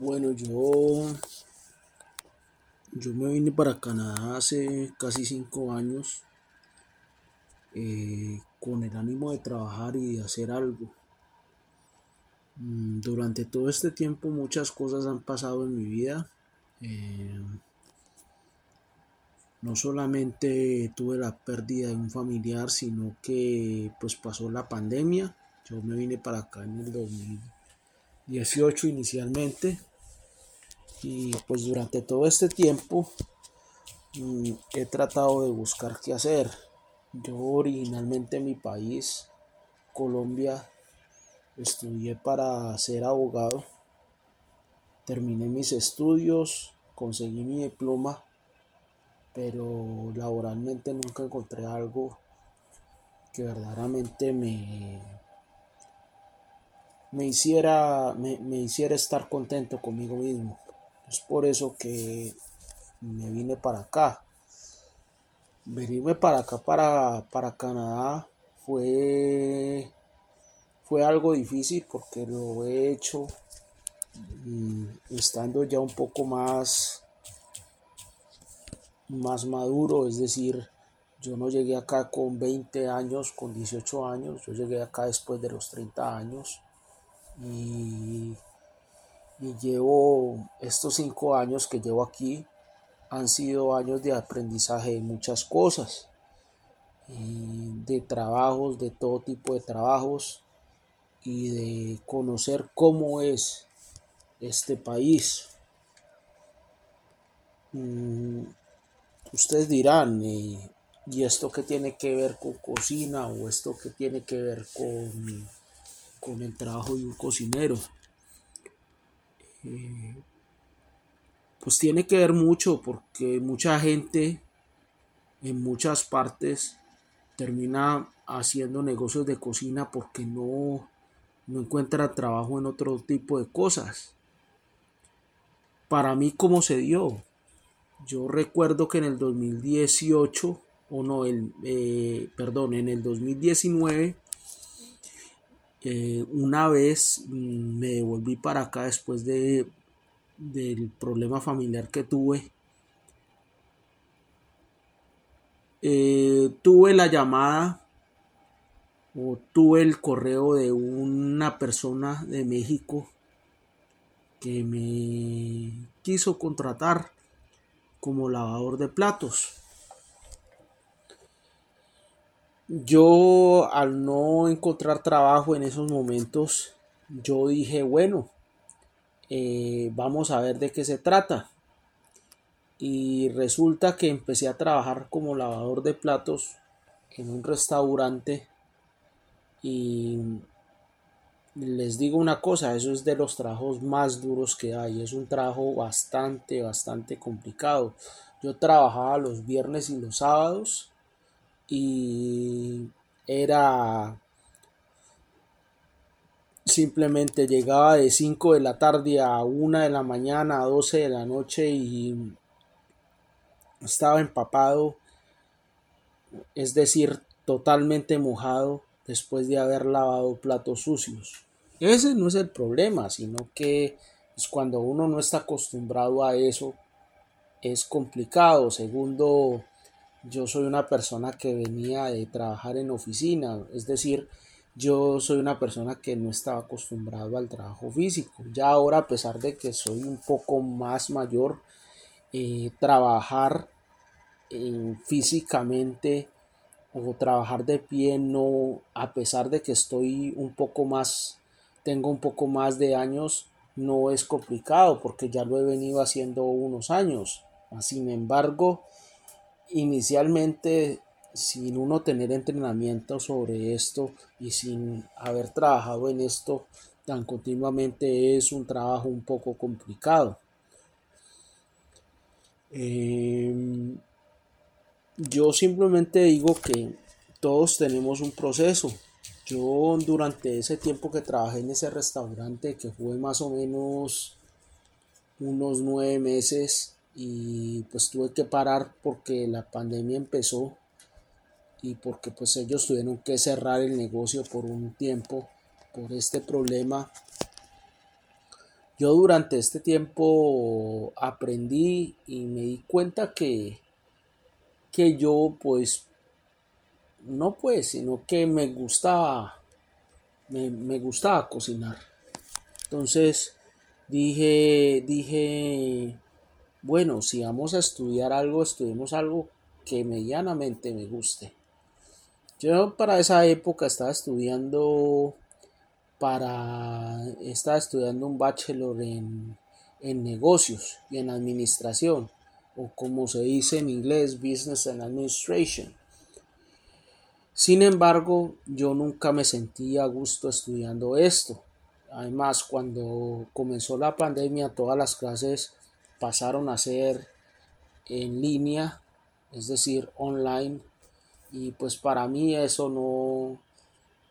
Bueno, yo, yo me vine para Canadá hace casi cinco años eh, con el ánimo de trabajar y de hacer algo. Mm, Durante todo este tiempo muchas cosas han pasado en mi vida. Eh, no solamente tuve la pérdida de un familiar, sino que pues pasó la pandemia. Yo me vine para acá en el 2018 inicialmente y pues durante todo este tiempo mm, he tratado de buscar qué hacer. Yo originalmente en mi país, Colombia, estudié para ser abogado. Terminé mis estudios, conseguí mi diploma, pero laboralmente nunca encontré algo que verdaderamente me, me hiciera, me, me hiciera estar contento conmigo mismo. Es por eso que me vine para acá. Venirme para acá, para, para Canadá, fue, fue algo difícil porque lo he hecho mm, estando ya un poco más, más maduro, es decir, yo no llegué acá con 20 años, con 18 años, yo llegué acá después de los 30 años. Y, y llevo estos 5 años que llevo aquí han sido años de aprendizaje de muchas cosas, de trabajos, de todo tipo de trabajos y de conocer cómo es este país. Mm, ustedes dirán, eh, ¿y esto qué tiene que ver con cocina o esto qué tiene que ver con, con el trabajo de un cocinero? Pues tiene que ver mucho porque mucha gente en muchas partes termina haciendo negocios de cocina porque no, no encuentra trabajo en otro tipo de cosas. Para mí, ¿cómo se dio? Yo recuerdo que en el 2018, o no, el, eh, perdón, en el 2019, eh, una vez mm, me devolví para acá después de, del problema familiar que tuve. Eh, tuve la llamada o tuve el correo de una persona de México que me quiso contratar como lavador de platos. Yo al no encontrar trabajo en esos momentos, yo dije, bueno, eh, vamos a ver de qué se trata. Y resulta que empecé a trabajar como lavador de platos en un restaurante y les digo una cosa, eso es de los trabajos más duros que hay, es un trabajo bastante, bastante complicado. Yo trabajaba los viernes y los sábados y era simplemente llegaba de 5 de la tarde a 1 de la mañana, a 12 de la noche y estaba empapado, es decir, totalmente mojado después de haber lavado platos sucios. Ese no es el problema, sino que es cuando uno no está acostumbrado a eso, es complicado. Segundo, yo soy una persona que venía de trabajar en oficina, es decir, yo soy una persona que no estaba acostumbrado al trabajo físico. Ya ahora, a pesar de que soy un poco más mayor, eh, trabajar eh, físicamente o trabajar de pie no, a pesar de que estoy un poco más, tengo un poco más de años, no es complicado porque ya lo he venido haciendo unos años. Sin embargo, inicialmente sin uno tener entrenamiento sobre esto y sin haber trabajado en esto tan continuamente es un trabajo un poco complicado. Eh, yo simplemente digo que todos tenemos un proceso. Yo durante ese tiempo que trabajé en ese restaurante, que fue más o menos unos nueve meses, y pues tuve que parar porque la pandemia empezó y porque pues ellos tuvieron que cerrar el negocio por un tiempo por este problema yo durante este tiempo aprendí y me di cuenta que, que yo pues no pues, sino que me gustaba, me, me gustaba cocinar. Entonces dije, dije, bueno, si vamos a estudiar algo, estudiemos algo que medianamente me guste. Yo para esa época estaba estudiando para estaba estudiando un bachelor en, en negocios y en administración o como se dice en inglés business and administration sin embargo yo nunca me sentí a gusto estudiando esto además cuando comenzó la pandemia todas las clases pasaron a ser en línea es decir online. Y pues para mí eso no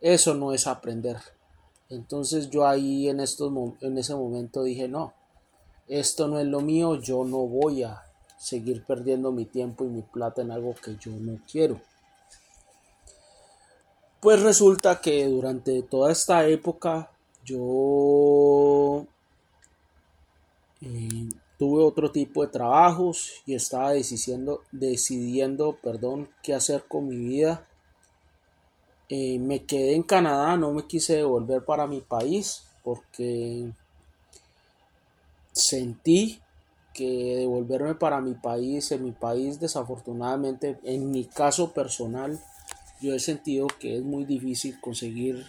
eso no es aprender. Entonces yo ahí en estos en ese momento dije no esto no es lo mío yo no voy a seguir perdiendo mi tiempo y mi plata en algo que yo no quiero pues resulta que durante toda esta época yo eh, tuve otro tipo de trabajos y estaba decidiendo, decidiendo perdón, qué hacer con mi vida. Eh, me quedé en Canadá, no me quise devolver para mi país porque sentí que devolverme para mi país, en mi país desafortunadamente, en mi caso personal, yo he sentido que es muy difícil conseguir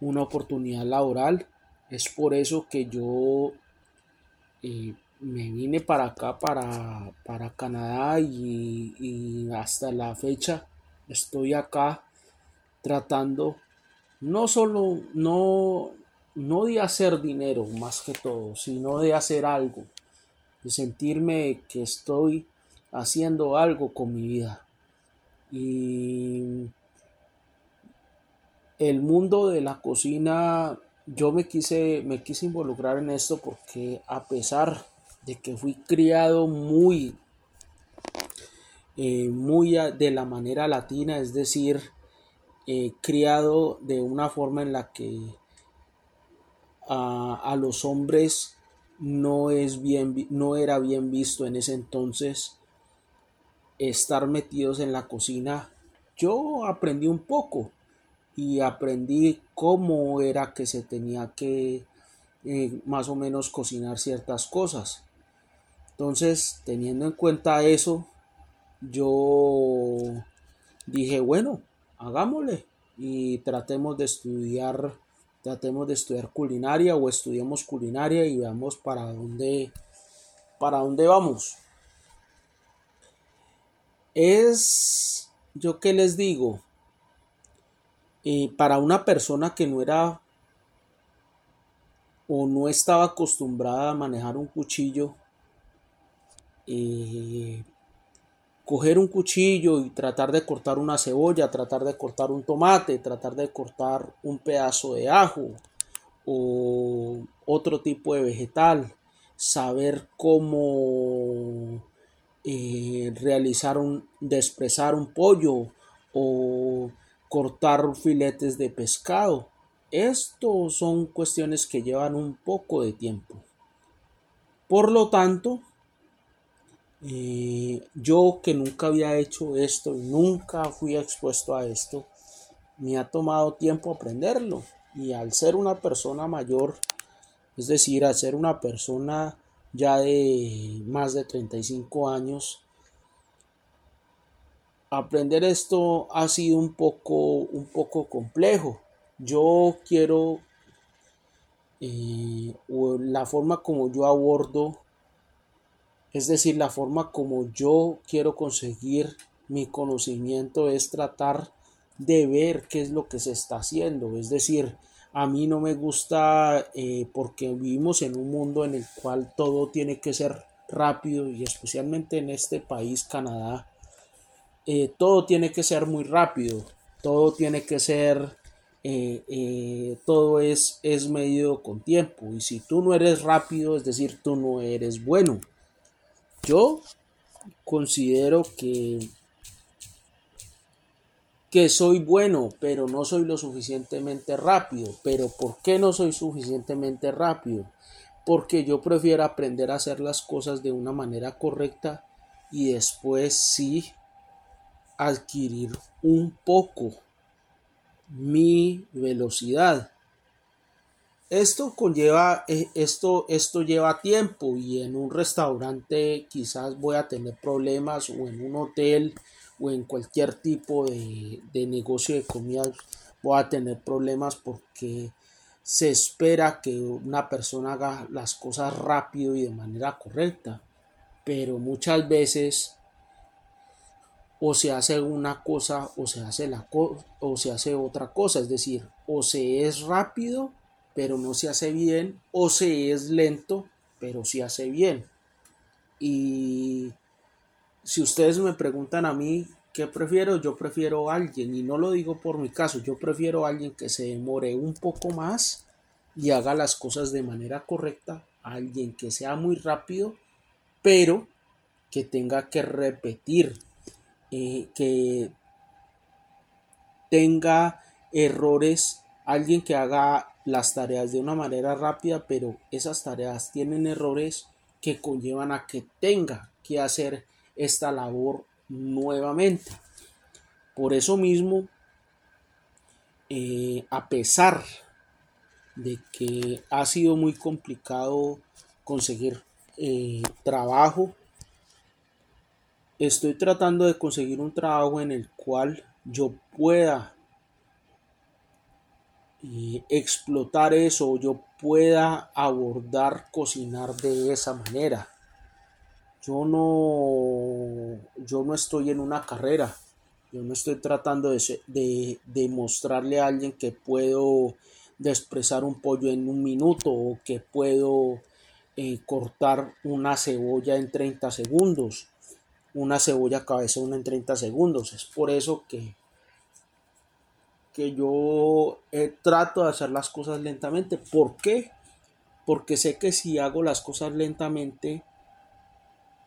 una oportunidad laboral. Es por eso que yo eh, me vine para acá, para, para Canadá y, hasta la fecha estoy acá tratando no solo, no, no de hacer dinero más que todo, sino de hacer algo, de sentirme que estoy haciendo algo con mi vida. Y el mundo de la cocina, yo me quise, me quise involucrar en esto porque a pesar de que fui criado muy, eh, muy de la manera latina, es decir, eh, criado de una forma en la que a, los hombres no, es bien, no era bien visto en ese entonces estar metidos en la cocina. Yo aprendí un poco y aprendí cómo era que se tenía que eh, más o menos cocinar ciertas cosas. Entonces, teniendo en cuenta eso, yo dije, bueno, hagámosle y tratemos de estudiar, tratemos de estudiar culinaria o estudiemos culinaria y veamos para dónde, para dónde vamos. Es, yo qué les digo, eh, para una persona que no era o no estaba acostumbrada a manejar un cuchillo, eh, coger un cuchillo y tratar de cortar una cebolla, tratar de cortar un tomate, tratar de cortar un pedazo de ajo o otro tipo de vegetal, saber cómo eh, realizar un, desprezar un pollo o cortar filetes de pescado. Esto son cuestiones que llevan un poco de tiempo. Por lo tanto, yo que nunca había hecho esto y nunca fui expuesto a esto, me ha tomado tiempo aprenderlo. Y al ser una persona mayor, es decir, al ser una persona ya de más de 35 años, aprender esto ha sido un poco, un poco complejo. Yo quiero eh, la forma como yo abordo es decir, la forma como yo quiero conseguir mi conocimiento es tratar de ver qué es lo que se está haciendo. Es decir, a mí no me gusta eh, porque vivimos en un mundo en el cual todo tiene que ser rápido y especialmente en este país, Canadá, eh, todo tiene que ser muy rápido, todo tiene que ser, eh, todo es, es medido con tiempo y si tú no eres rápido, es decir, tú no eres bueno. Yo considero que que soy bueno, pero no soy lo suficientemente rápido. Pero ¿por qué no soy suficientemente rápido? porque yo prefiero aprender a hacer las cosas de una manera correcta y después sí adquirir un poco mi velocidad. Esto conlleva, eh, esto, esto lleva tiempo y en un restaurante quizás voy a tener problemas o en un hotel o en cualquier tipo de, de negocio de comida voy a tener problemas porque se espera que una persona haga las cosas rápido y de manera correcta, pero muchas veces o se hace una cosa o se hace la o se hace otra cosa, es decir, o se es rápido pero no se hace bien o se es lento pero se hace bien. Y si ustedes me preguntan a mí ¿Qué prefiero? Yo prefiero a alguien, y no lo digo por mi caso, yo prefiero a alguien que se demore un poco más y haga las cosas de manera correcta, a alguien que sea muy rápido, pero que tenga que repetir, eh, que tenga errores, alguien que haga las tareas de una manera rápida, pero esas tareas tienen errores que conllevan a que tenga que hacer esta labor nuevamente. Por eso mismo, eh, a pesar de que ha sido muy complicado conseguir eh, trabajo, estoy tratando de conseguir un trabajo en el cual yo pueda eh, explotar eso, yo pueda abordar cocinar de esa manera. Yo no, yo no estoy en una carrera. Yo no estoy tratando de, de, mostrarle a alguien que puedo expresar un pollo en un minuto o que puedo eh, cortar una cebolla en 30 segundos, una cebolla cabezona en 30 segundos. Es por eso que, que yo eh, trato de hacer las cosas lentamente. ¿Por qué? Porque sé que si hago las cosas lentamente,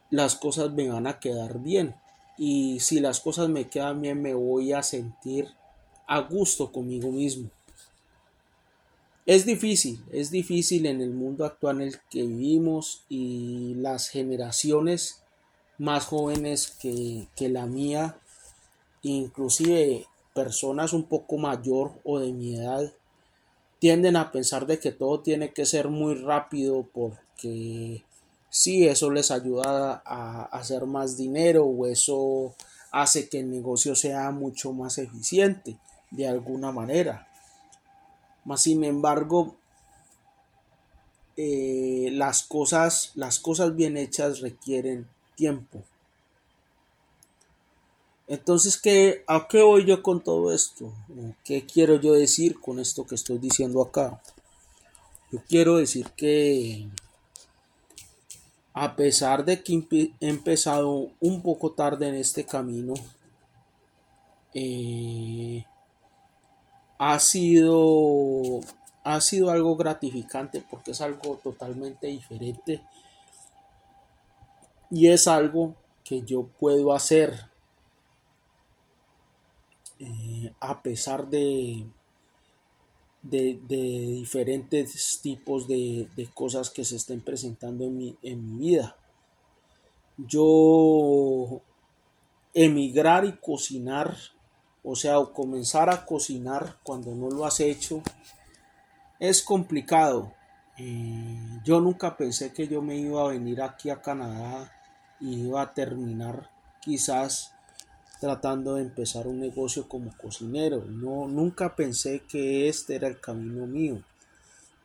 las cosas me van a quedar bien. Y si las cosas me quedan bien, me voy a sentir a gusto conmigo mismo. Es difícil, es difícil en el mundo actual en el que vivimos y las generaciones más jóvenes que, que la mía, inclusive personas un poco mayor o de mi edad, tienden a pensar de que todo tiene que ser muy rápido porque sí, eso les ayuda a hacer más dinero o eso hace que el negocio sea mucho más eficiente de alguna manera. Mas, sin embargo, eh, las, cosas, las cosas bien hechas requieren tiempo. Entonces, ¿qué, ¿a qué voy yo con todo esto? ¿Qué quiero yo decir con esto que estoy diciendo acá? Yo quiero decir que a pesar de que he empezado un poco tarde en este camino, eh, ha sido ha sido algo gratificante porque es algo totalmente diferente y es algo que yo puedo hacer eh, a pesar de de, diferentes tipos de, cosas que se estén presentando en mi, en mi vida. Yo emigrar y cocinar, o sea, comenzar a cocinar cuando no lo has hecho, es complicado. Eh, yo nunca pensé que yo me iba a venir aquí a Canadá y iba a terminar quizás tratando de empezar un negocio como cocinero. No, nunca pensé que este era el camino mío.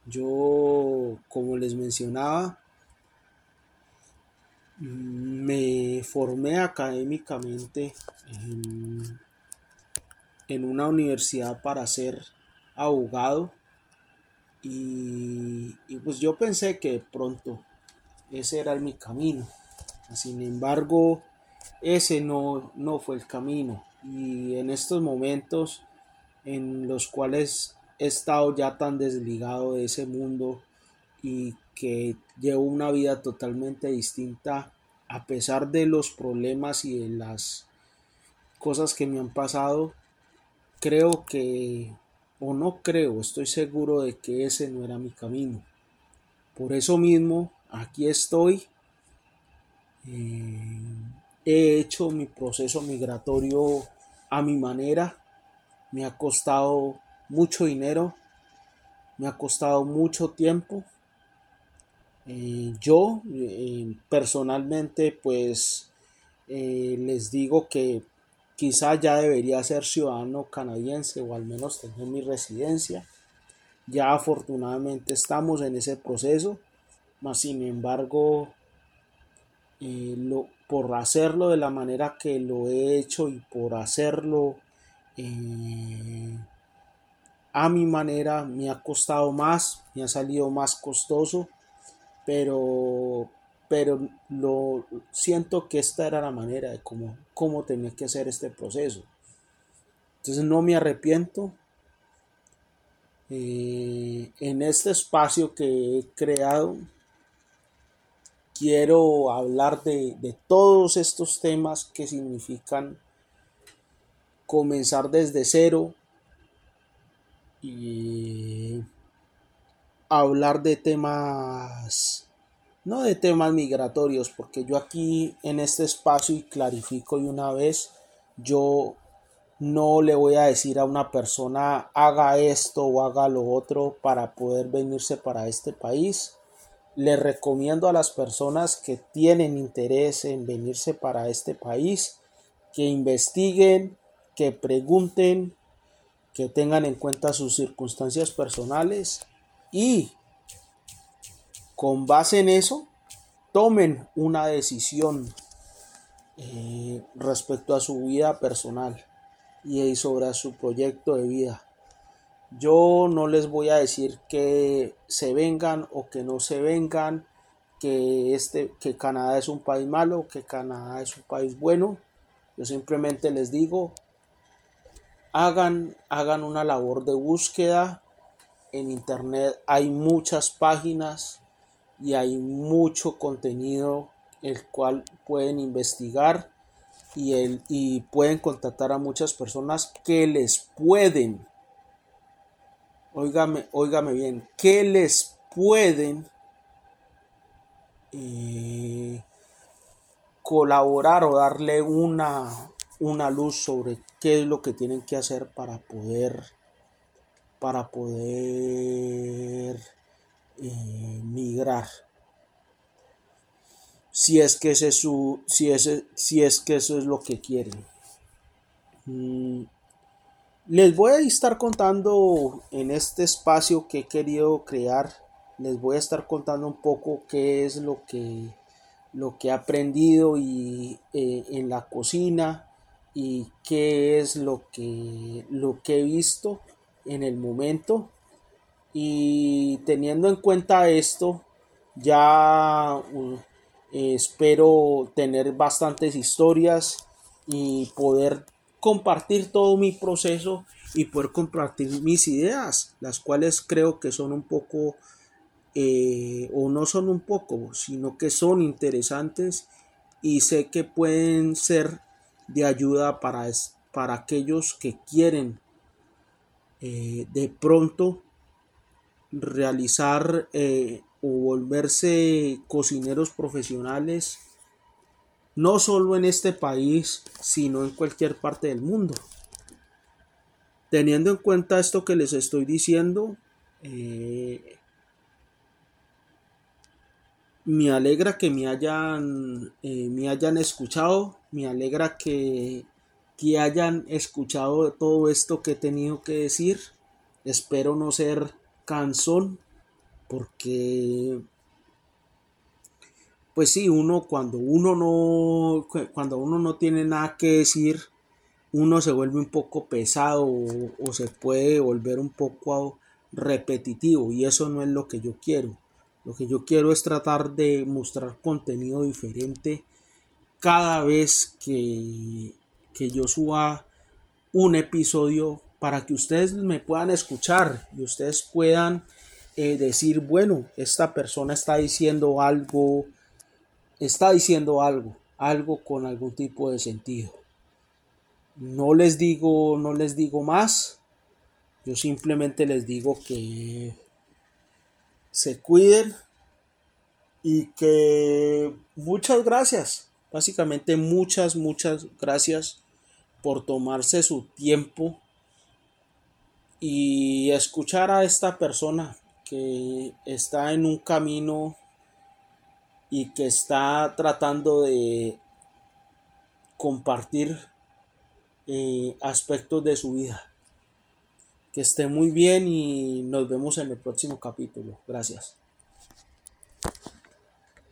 Yo, como les mencionaba, me formé académicamente en, una universidad para ser abogado y, pues yo pensé que pronto ese era mi camino. Sin embargo, ese no, no fue el camino. Y en estos momentos en los cuales he estado ya tan desligado de ese mundo y que llevo una vida totalmente distinta a pesar de los problemas y de las cosas que me han pasado, creo que, o no creo, estoy seguro de que ese no era mi camino. por eso mismo, aquí estoy. Eh, he hecho mi proceso migratorio a mi manera. Me ha costado mucho dinero. Me ha costado mucho tiempo. Eh, yo eh, personalmente pues les digo que quizá ya debería ser ciudadano canadiense o al menos tener mi residencia. Ya afortunadamente estamos en ese proceso, mas sin embargo, eh, lo, por hacerlo de la manera que lo he hecho y por hacerlo eh, a mi manera me ha costado más, me ha salido más costoso, pero, pero lo siento que esta era la manera de cómo, cómo tenía que hacer este proceso. Entonces no me arrepiento, eh, en este espacio que he creado, quiero hablar de, de todos estos temas que significan comenzar desde cero y hablar de temas no de temas migratorios porque yo aquí en este espacio y clarifico de una vez yo no le voy a decir a una persona haga esto o haga lo otro para poder venirse para este país. Le recomiendo a las personas que tienen interés en venirse para este país que investiguen, que pregunten, que tengan en cuenta sus circunstancias personales y con base en eso tomen una decisión eh, respecto a su vida personal y sobre su proyecto de vida. Yo no les voy a decir que se vengan o que no se vengan, que este que Canadá es un país malo, que Canadá es un país bueno. Yo simplemente les digo hagan hagan una labor de búsqueda. En internet hay muchas páginas y hay mucho contenido el cual pueden investigar y, el, y pueden contactar a muchas personas que les pueden, óigame, óigame bien, que les pueden eh, colaborar o darle una, una luz sobre qué es lo que tienen que hacer para poder para poder eh, migrar si es que ese su si si es que eso es lo que quieren. Mm, les voy a estar contando en este espacio que he querido crear les voy a estar contando un poco qué es lo que lo que he aprendido y eh, en la cocina y qué es lo que lo que he visto en el momento. Y teniendo en cuenta esto ya espero tener bastantes historias y poder compartir todo mi proceso y poder compartir mis ideas, las cuales creo que son un poco, eh, o no son un poco, sino que son interesantes y sé que pueden ser de ayuda para, para aquellos que quieren eh, de pronto realizar eh, o volverse cocineros profesionales, no solo en este país, sino en cualquier parte del mundo. Teniendo en cuenta esto que les estoy diciendo, eh, me alegra que me hayan, eh, me hayan escuchado, me alegra que, que hayan escuchado todo esto que he tenido que decir. Espero no ser cansón porque pues sí, uno cuando uno no cuando uno no tiene nada que decir, uno se vuelve un poco pesado o, se puede volver un poco repetitivo y eso no es lo que yo quiero. Lo que yo quiero es tratar de mostrar contenido diferente cada vez que, que yo suba un episodio para que ustedes me puedan escuchar y ustedes puedan eh, decir, bueno, esta persona está diciendo algo, está diciendo algo, algo con algún tipo de sentido. No les digo, no les digo más. Yo simplemente les digo que se cuiden, y que muchas gracias, básicamente muchas, muchas gracias por tomarse su tiempo y escuchar a esta persona que está en un camino y que está tratando de compartir eh, aspectos de su vida. Que esté muy bien y nos vemos en el próximo capítulo. Gracias.